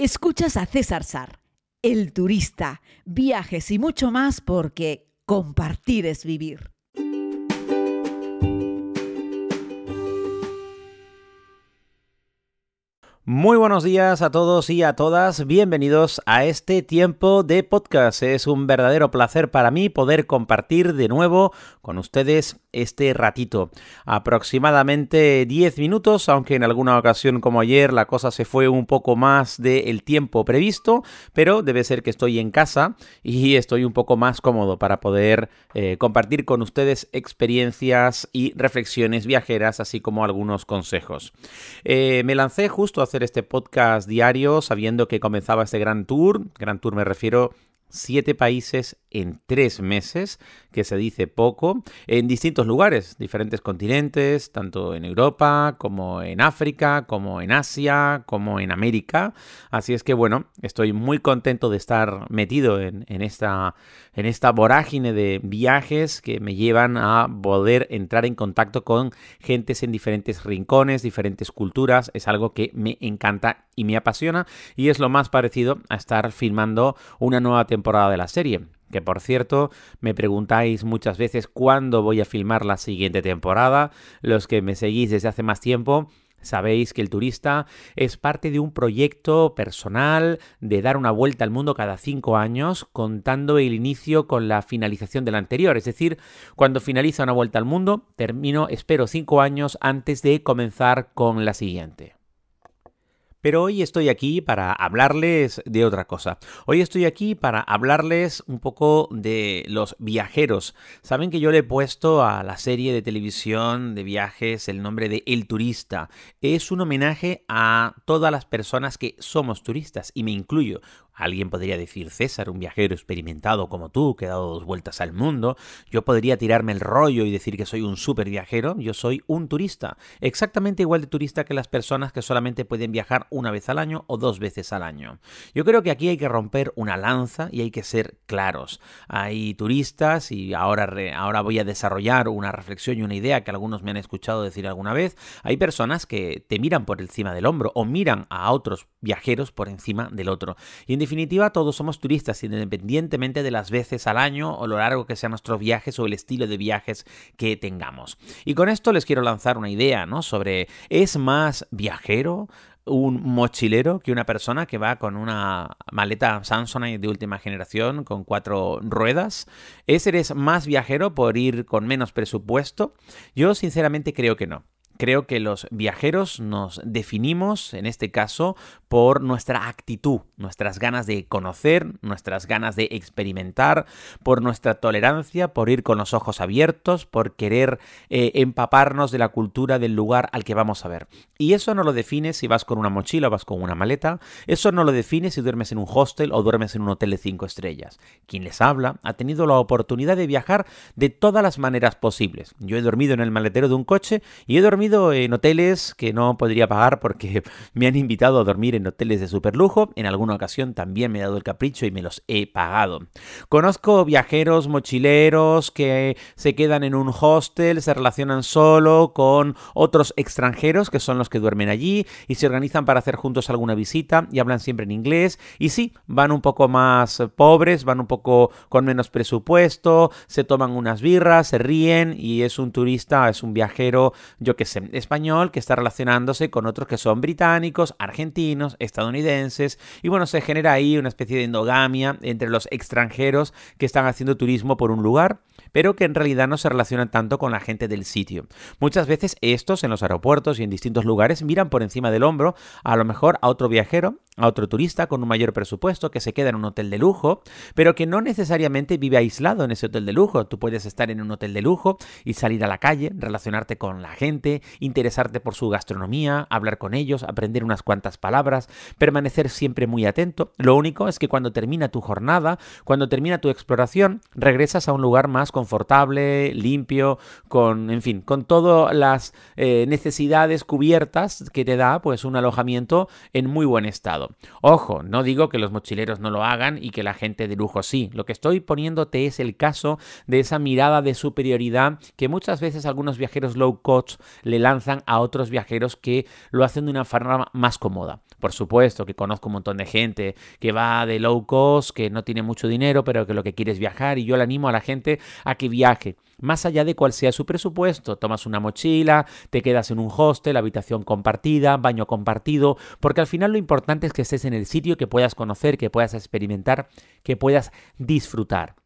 Escuchas a César Sar, el turista, viajes y mucho más porque compartir es vivir. Muy buenos días a todos y a todas, bienvenidos a este tiempo de podcast. Es un verdadero placer para mí poder compartir de nuevo con ustedes este ratito. Aproximadamente 10 minutos, aunque en alguna ocasión como ayer la cosa se fue un poco más del tiempo previsto, pero debe ser que estoy en casa y estoy un poco más cómodo para poder eh, compartir con ustedes experiencias y reflexiones viajeras, así como algunos consejos. Eh, me lancé justo a hacer este podcast diario sabiendo que comenzaba este gran tour. Gran tour me refiero siete países en tres meses, que se dice poco, en distintos lugares, diferentes continentes, tanto en Europa como en África, como en Asia, como en América. Así es que bueno, estoy muy contento de estar metido en, esta, en esta vorágine de viajes que me llevan a poder entrar en contacto con gentes en diferentes rincones, diferentes culturas. Es algo que me encanta y me apasiona y es lo más parecido a estar filmando una nueva temporada de la serie. Que por cierto, me preguntáis muchas veces cuándo voy a filmar la siguiente temporada. Los que me seguís desde hace más tiempo, Sabéis que el turista es parte de un proyecto personal de dar una vuelta al mundo cada cinco años, contando el inicio con la finalización del anterior. Es decir, cuando finaliza una vuelta al mundo, termino, espero, cinco años antes de comenzar con la siguiente. Pero hoy estoy aquí para hablarles de otra cosa. Hoy estoy aquí para hablarles un poco de los viajeros. Saben que yo le he puesto a la serie de televisión de viajes el nombre de El Turista. Es un homenaje a todas las personas que somos turistas y me incluyo. Alguien podría decir, César, un viajero experimentado como tú, que ha dado dos vueltas al mundo. Yo podría tirarme el rollo y decir que soy un súper viajero. Yo soy un turista. Exactamente igual de turista que las personas que solamente pueden viajar una vez al año o dos veces al año. Yo creo que aquí hay que romper una lanza y hay que ser claros. Hay turistas y ahora, ahora voy a desarrollar una reflexión y una idea que algunos me han escuchado decir alguna vez. Hay personas que te miran por encima del hombro o miran a otros viajeros por encima del otro. Y en definitiva, todos somos turistas, independientemente de las veces al año o lo largo que sean nuestros viajes o el estilo de viajes que tengamos. Y con esto les quiero lanzar una idea, ¿no? Sobre, ¿es más viajero? un mochilero que una persona que va con una maleta Samsonite de última generación con cuatro ruedas. ¿Es eres más viajero por ir con menos presupuesto? Yo sinceramente creo que no. Creo que los viajeros nos definimos, en este caso, por nuestra actitud, nuestras ganas de conocer, nuestras ganas de experimentar, por nuestra tolerancia, por ir con los ojos abiertos, por querer eh, empaparnos de la cultura del lugar al que vamos a ver. Y eso no lo define si vas con una mochila o vas con una maleta, eso no lo define si duermes en un hostel o duermes en un hotel de cinco estrellas. Quien les habla ha tenido la oportunidad de viajar de todas las maneras posibles. Yo he dormido en el maletero de un coche y he dormido en hoteles que no podría pagar porque me han invitado a dormir en hoteles de super lujo. En alguna ocasión también me he dado el capricho y me los he pagado. Conozco viajeros mochileros que se quedan en un hostel, se relacionan solo con otros extranjeros que son los que duermen allí y se organizan para hacer juntos alguna visita y hablan siempre en inglés. Y sí, van un poco más pobres, van un poco con menos presupuesto, se toman unas birras, se ríen y es un turista, es un viajero, yo qué sé, español que está relacionándose con otros que son británicos, argentinos, estadounidenses, y bueno, se genera ahí una especie de endogamia entre los extranjeros que están haciendo turismo por un lugar pero que en realidad no se relacionan tanto con la gente del sitio. Muchas veces estos en los aeropuertos y en distintos lugares miran por encima del hombro a lo mejor a otro viajero, a otro turista con un mayor presupuesto que se queda en un hotel de lujo, pero que no necesariamente vive aislado en ese hotel de lujo. Tú puedes estar en un hotel de lujo y salir a la calle, relacionarte con la gente, interesarte por su gastronomía, hablar con ellos, aprender unas cuantas palabras, permanecer siempre muy atento. Lo único es que cuando termina tu jornada, cuando termina tu exploración, regresas a un lugar más confortable, limpio, con, en fin, con todas las eh, necesidades cubiertas que te da pues un alojamiento en muy buen estado. Ojo, no digo que los mochileros no lo hagan y que la gente de lujo sí. Lo que estoy poniéndote es el caso de esa mirada de superioridad que muchas veces algunos viajeros low cost le lanzan a otros viajeros que lo hacen de una forma más cómoda. Por supuesto que conozco un montón de gente que va de low cost, que no tiene mucho dinero, pero que lo que quiere es viajar y yo le animo a la gente a que viaje. Más allá de cuál sea su presupuesto, tomas una mochila, te quedas en un hostel, habitación compartida, baño compartido, porque al final lo importante es que estés en el sitio, que puedas conocer, que puedas experimentar, que puedas disfrutar.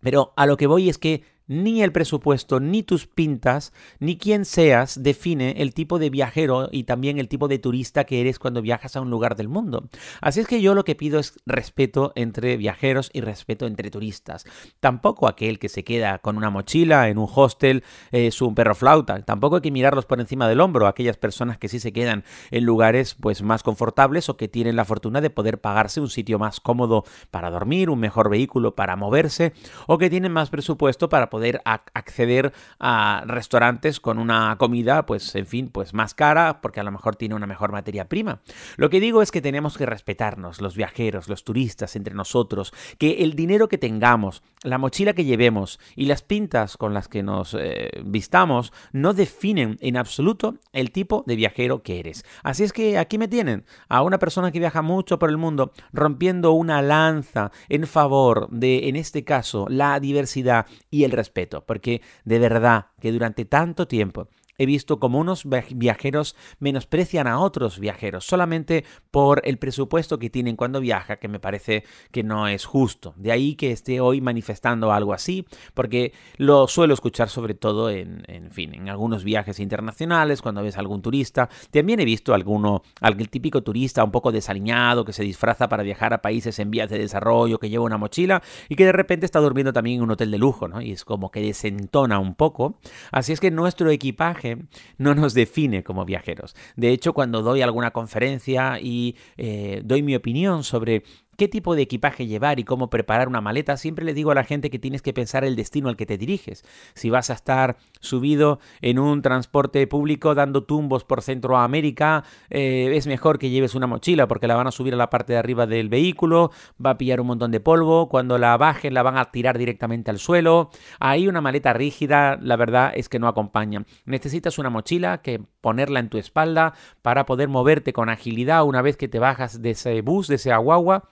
Pero a lo que voy es que ni el presupuesto, ni tus pintas, ni quién seas define el tipo de viajero y también el tipo de turista que eres cuando viajas a un lugar del mundo. Así es que yo lo que pido es respeto entre viajeros y respeto entre turistas. Tampoco aquel que se queda con una mochila en un hostel es un perro flauta. Tampoco hay que mirarlos por encima del hombro, aquellas personas que sí se quedan en lugares pues más confortables o que tienen la fortuna de poder pagarse un sitio más cómodo para dormir, un mejor vehículo para moverse o que tienen más presupuesto para poder acceder a restaurantes con una comida, pues en fin, pues más cara, porque a lo mejor tiene una mejor materia prima. Lo que digo es que tenemos que respetarnos, los viajeros, los turistas, entre nosotros, que el dinero que tengamos, la mochila que llevemos y las pintas con las que nos eh, vistamos no definen en absoluto el tipo de viajero que eres. Así es que aquí me tienen, a una persona que viaja mucho por el mundo, rompiendo una lanza en favor de, en este caso, la diversidad y el respeto, porque de verdad que durante tanto tiempo he visto como unos viajeros menosprecian a otros viajeros solamente por el presupuesto que tienen cuando viaja, que me parece que no es justo. De ahí que esté hoy manifestando algo así, porque lo suelo escuchar sobre todo en, fin, en algunos viajes internacionales, cuando ves a algún turista. También he visto alguno, algún típico turista un poco desaliñado que se disfraza para viajar a países en vías de desarrollo, que lleva una mochila y que de repente está durmiendo también en un hotel de lujo, ¿no? Y es como que desentona un poco. Así es que nuestro equipaje no nos define como viajeros. De hecho, cuando doy alguna conferencia y eh, doy mi opinión sobre qué tipo de equipaje llevar y cómo preparar una maleta, siempre le digo a la gente que tienes que pensar el destino al que te diriges. Si vas a estar subido en un transporte público dando tumbos por Centroamérica, eh, es mejor que lleves una mochila porque la van a subir a la parte de arriba del vehículo, va a pillar un montón de polvo, cuando la bajen la van a tirar directamente al suelo. Ahí una maleta rígida, la verdad es que no acompaña. Necesitas una mochila que ponerla en tu espalda para poder moverte con agilidad una vez que te bajas de ese bus, de ese aguagua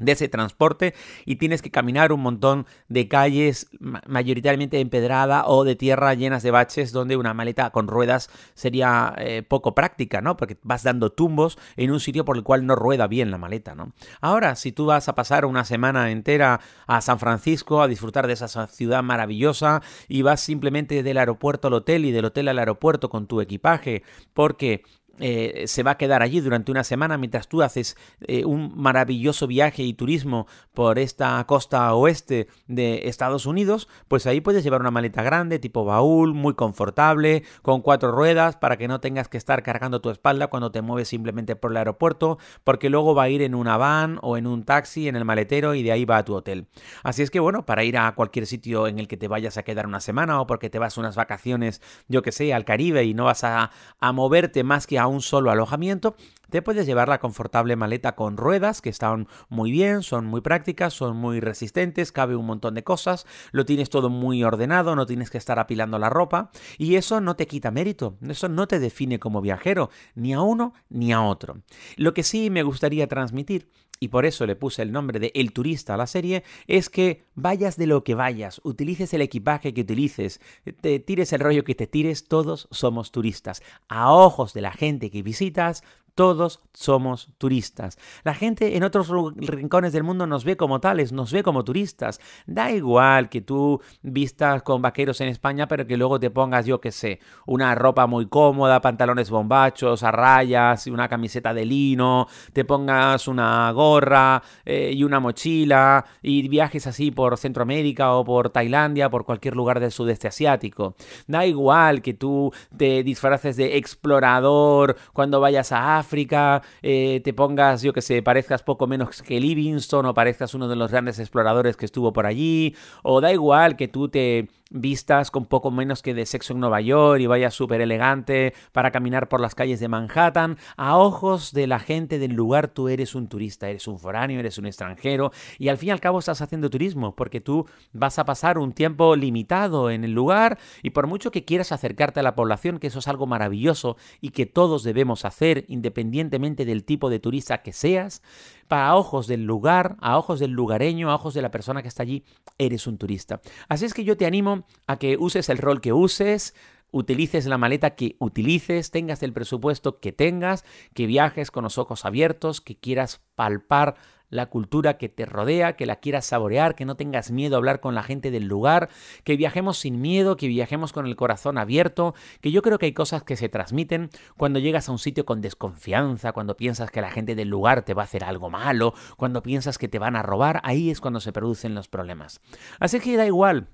de ese transporte y tienes que caminar un montón de calles mayoritariamente empedrada o de tierra llenas de baches donde una maleta con ruedas sería eh, poco práctica, ¿no? Porque vas dando tumbos en un sitio por el cual no rueda bien la maleta, ¿no? Ahora, si tú vas a pasar una semana entera a San Francisco a disfrutar de esa ciudad maravillosa y vas simplemente del aeropuerto al hotel y del hotel al aeropuerto con tu equipaje porque eh, se va a quedar allí durante una semana mientras tú haces eh, un maravilloso viaje y turismo por esta costa oeste de Estados Unidos, pues ahí puedes llevar una maleta grande, tipo baúl, muy confortable, con cuatro ruedas, para que no tengas que estar cargando tu espalda cuando te mueves simplemente por el aeropuerto, porque luego va a ir en una van o en un taxi en el maletero y de ahí va a tu hotel. Así es que bueno, para ir a cualquier sitio en el que te vayas a quedar una semana o porque te vas unas vacaciones, yo que sé, al Caribe y no vas a, a moverte más que a un solo alojamiento, te puedes llevar la confortable maleta con ruedas que están muy bien, son muy prácticas, son muy resistentes, cabe un montón de cosas, lo tienes todo muy ordenado, no tienes que estar apilando la ropa y eso no te quita mérito, eso no te define como viajero, ni a uno ni a otro. Lo que sí me gustaría transmitir y por eso le puse el nombre de El Turista a la serie, es que vayas de lo que vayas, utilices el equipaje que utilices, te tires el rollo que te tires, todos somos turistas. A ojos de la gente que visitas, todos somos turistas. La gente en otros rincones del mundo nos ve como tales, nos ve como turistas. Da igual que tú vistas con vaqueros en España, pero que luego te pongas, yo qué sé, una ropa muy cómoda, pantalones bombachos, a rayas, una camiseta de lino, te pongas una gorra eh, y una mochila y viajes así por Centroamérica o por Tailandia, por cualquier lugar del sudeste asiático. Da igual que tú te disfraces de explorador cuando vayas a África, eh, te pongas, yo que sé, parezcas poco menos que Livingston o parezcas uno de los grandes exploradores que estuvo por allí, o da igual que tú te vistas con poco menos que de sexo en Nueva York y vayas súper elegante para caminar por las calles de Manhattan, a ojos de la gente del lugar tú eres un turista, eres un foráneo, eres un extranjero y al fin y al cabo estás haciendo turismo porque tú vas a pasar un tiempo limitado en el lugar y por mucho que quieras acercarte a la población, que eso es algo maravilloso y que todos debemos hacer independientemente del tipo de turista que seas, para ojos del lugar, a ojos del lugareño, a ojos de la persona que está allí, eres un turista. Así es que yo te animo a que uses el rol que uses, utilices la maleta que utilices, tengas el presupuesto que tengas, que viajes con los ojos abiertos, que quieras palpar la cultura que te rodea, que la quieras saborear, que no tengas miedo a hablar con la gente del lugar, que viajemos sin miedo, que viajemos con el corazón abierto, que yo creo que hay cosas que se transmiten cuando llegas a un sitio con desconfianza, cuando piensas que la gente del lugar te va a hacer algo malo, cuando piensas que te van a robar, ahí es cuando se producen los problemas. Así que da igual,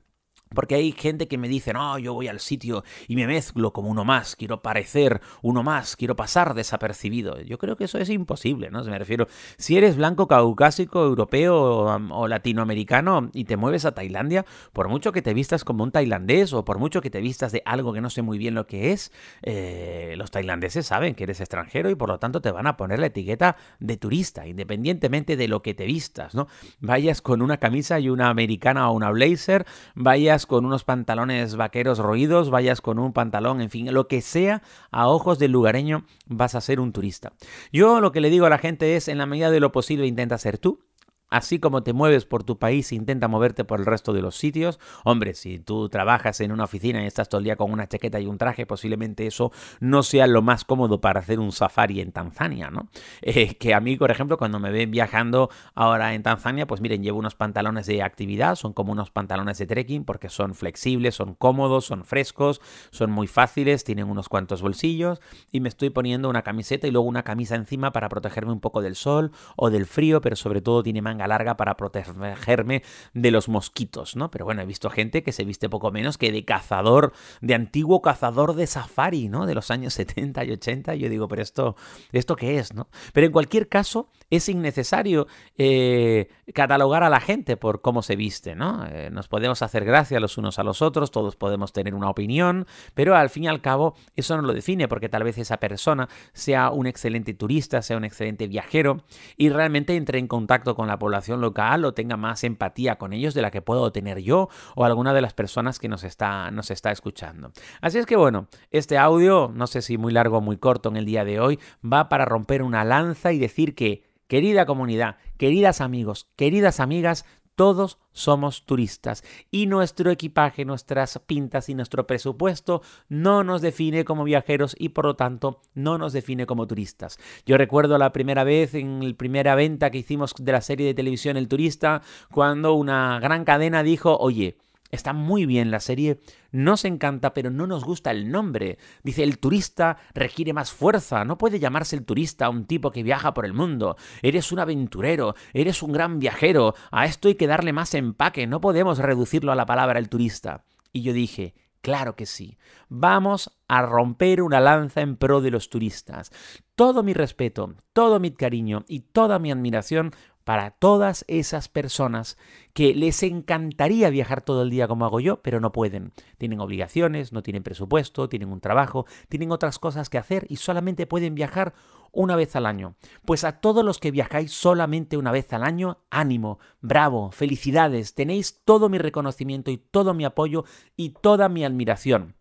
porque hay gente que me dice, no, yo voy al sitio y me mezclo como uno más, quiero parecer uno más, quiero pasar desapercibido. Yo creo que eso es imposible, ¿no? Se me refiero, si eres blanco, caucásico, europeo o, latinoamericano y te mueves a Tailandia, por mucho que te vistas como un tailandés o por mucho que te vistas de algo que no sé muy bien lo que es, eh, los tailandeses saben que eres extranjero y por lo tanto te van a poner la etiqueta de turista, independientemente de lo que te vistas, ¿no? Vayas con una camisa y una americana o una blazer, vayas con unos pantalones vaqueros roídos, vayas con un pantalón, en fin, lo que sea, a ojos del lugareño vas a ser un turista. Yo lo que le digo a la gente es, en la medida de lo posible, intenta ser tú, Así como te mueves por tu país, intenta moverte por el resto de los sitios. Hombre, si tú trabajas en una oficina y estás todo el día con una chaqueta y un traje, posiblemente eso no sea lo más cómodo para hacer un safari en Tanzania, ¿no? Eh, que a mí, por ejemplo, cuando me ven viajando ahora en Tanzania, pues miren, llevo unos pantalones de actividad, son como unos pantalones de trekking porque son flexibles, son cómodos, son frescos, son muy fáciles, tienen unos cuantos bolsillos y me estoy poniendo una camiseta y luego una camisa encima para protegerme un poco del sol o del frío, pero sobre todo tiene larga para protegerme de los mosquitos, ¿no? Pero bueno, he visto gente que se viste poco menos que de cazador, de antiguo cazador de safari, ¿no? De los años 70 y 80. Y yo digo, pero esto, ¿esto qué es, no? Pero en cualquier caso, es innecesario eh, catalogar a la gente por cómo se viste, ¿no? Eh, nos podemos hacer gracia los unos a los otros, todos podemos tener una opinión, pero al fin y al cabo eso no lo define porque tal vez esa persona sea un excelente turista, sea un excelente viajero y realmente entre en contacto con la población local o tenga más empatía con ellos de la que puedo tener yo o alguna de las personas que nos está, nos está escuchando. Así es que bueno, este audio, no sé si muy largo o muy corto en el día de hoy, va para romper una lanza y decir que, querida comunidad, queridas amigos, queridas amigas, todos somos turistas y nuestro equipaje, nuestras pintas y nuestro presupuesto no nos define como viajeros y por lo tanto no nos define como turistas. Yo recuerdo la primera vez en la primera venta que hicimos de la serie de televisión El Turista cuando una gran cadena dijo, oye, Está muy bien la serie, nos encanta, pero no nos gusta el nombre. Dice, el turista requiere más fuerza, no puede llamarse el turista a un tipo que viaja por el mundo. Eres un aventurero, eres un gran viajero, a esto hay que darle más empaque, no podemos reducirlo a la palabra el turista. Y yo dije, Claro que sí. Vamos a romper una lanza en pro de los turistas. Todo mi respeto, todo mi cariño y toda mi admiración para todas esas personas que les encantaría viajar todo el día como hago yo, pero no pueden. Tienen obligaciones, no tienen presupuesto, tienen un trabajo, tienen otras cosas que hacer y solamente pueden viajar una vez al año. Pues a todos los que viajáis solamente una vez al año, ánimo, bravo, felicidades, tenéis todo mi reconocimiento y todo mi apoyo y toda mi admiración.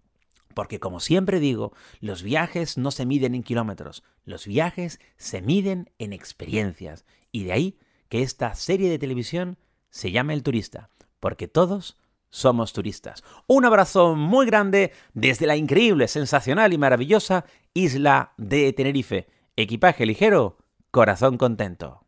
Porque como siempre digo, los viajes no se miden en kilómetros, los viajes se miden en experiencias. Y de ahí que esta serie de televisión se llame El Turista, porque todos somos turistas. Un abrazo muy grande desde la increíble, sensacional y maravillosa isla de Tenerife. Equipaje ligero, corazón contento.